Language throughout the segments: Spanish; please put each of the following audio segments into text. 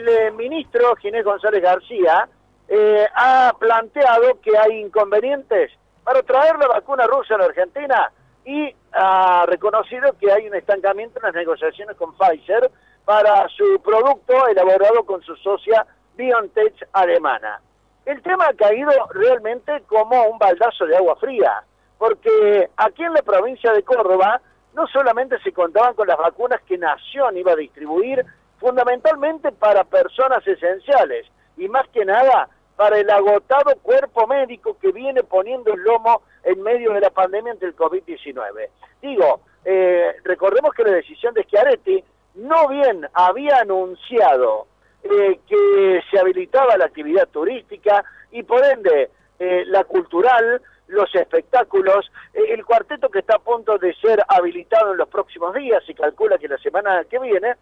el eh, ministro Ginés González García eh, ha planteado que hay inconvenientes para traer la vacuna rusa a la Argentina y ha reconocido que hay un estancamiento en las negociaciones con Pfizer para su producto elaborado con su socia BioNTech alemana. El tema ha caído realmente como un baldazo de agua fría, porque aquí en la provincia de Córdoba no solamente se contaban con las vacunas que Nación iba a distribuir, fundamentalmente para personas esenciales y más que nada para el agotado cuerpo médico que viene poniendo el lomo en medio de la pandemia ante el COVID-19. Digo, eh, recordemos que la decisión de Schiaretti no bien había anunciado eh, que se habilitaba la actividad turística y por ende eh, la cultural, los espectáculos, el cuarteto que está a punto de ser habilitado en los próximos días, y calcula que la semana que viene,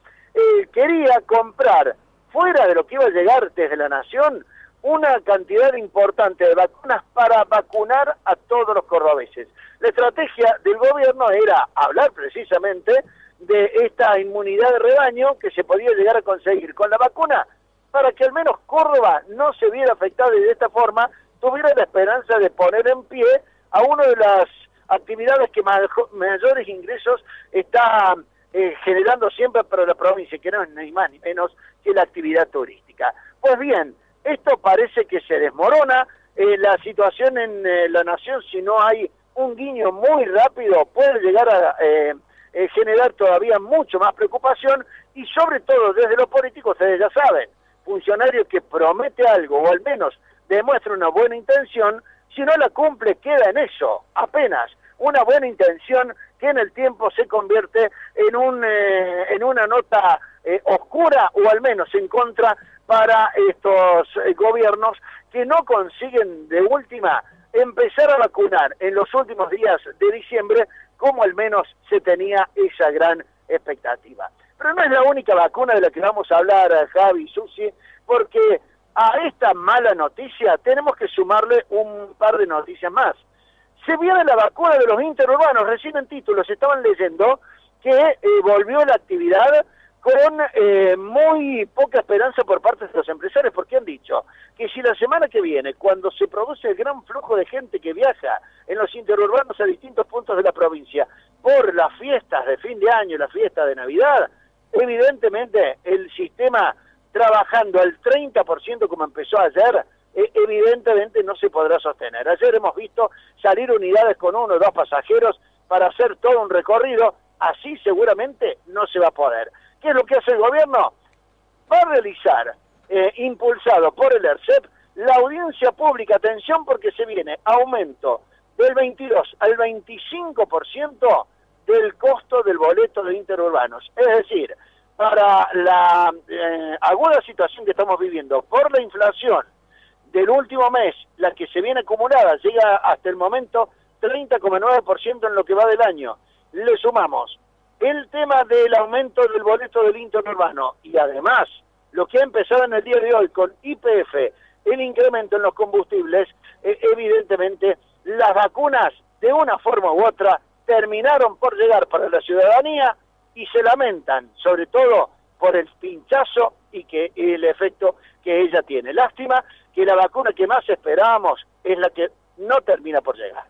quería comprar fuera de lo que iba a llegar desde la Nación una cantidad importante de vacunas para vacunar a todos los cordobeses. La estrategia del gobierno era hablar precisamente de esta inmunidad de rebaño que se podía llegar a conseguir con la vacuna para que al menos Córdoba no se viera afectada y de esta forma tuviera la esperanza de poner en pie a una de las actividades que mayores ingresos está eh, generando siempre para la provincia, que no es ni más ni menos que la actividad turística. Pues bien, esto parece que se desmorona. Eh, la situación en eh, la nación, si no hay un guiño muy rápido, puede llegar a eh, generar todavía mucho más preocupación y sobre todo desde los políticos, ustedes ya saben, funcionario que promete algo o al menos demuestra una buena intención, si no la cumple queda en eso, apenas una buena intención que en el tiempo se convierte en, un, en una nota oscura o al menos en contra para estos eh, gobiernos que no consiguen de última empezar a vacunar en los últimos días de diciembre como al menos se tenía esa gran expectativa. Pero no es la única vacuna de la que vamos a hablar, eh, Javi Susi, porque a esta mala noticia tenemos que sumarle un par de noticias más. Se viene la vacuna de los interurbanos, recién en títulos estaban leyendo que eh, volvió la actividad con eh, muy poca esperanza por parte de los empresarios, porque han dicho que si la semana que viene, cuando se produce el gran flujo de gente que viaja en los interurbanos a distintos puntos de la provincia por las fiestas de fin de año, las fiestas de Navidad, evidentemente el sistema trabajando al 30% como empezó ayer, evidentemente no se podrá sostener. Ayer hemos visto salir unidades con uno o dos pasajeros para hacer todo un recorrido, así seguramente no se va a poder. ¿Qué es lo que hace el gobierno? Va a realizar, eh, impulsado por el ERCEP, la audiencia pública, atención porque se viene aumento del 22 al 25% del costo del boleto de interurbanos. Es decir, para la eh, aguda situación que estamos viviendo por la inflación del último mes, la que se viene acumulada, llega hasta el momento 30,9% en lo que va del año. Le sumamos el tema del aumento del boleto del interurbano y además lo que ha empezado en el día de hoy con IPF, el incremento en los combustibles, eh, evidentemente las vacunas de una forma u otra terminaron por llegar para la ciudadanía y se lamentan, sobre todo por el pinchazo y que el efecto que ella tiene. Lástima que la vacuna que más esperábamos es la que no termina por llegar.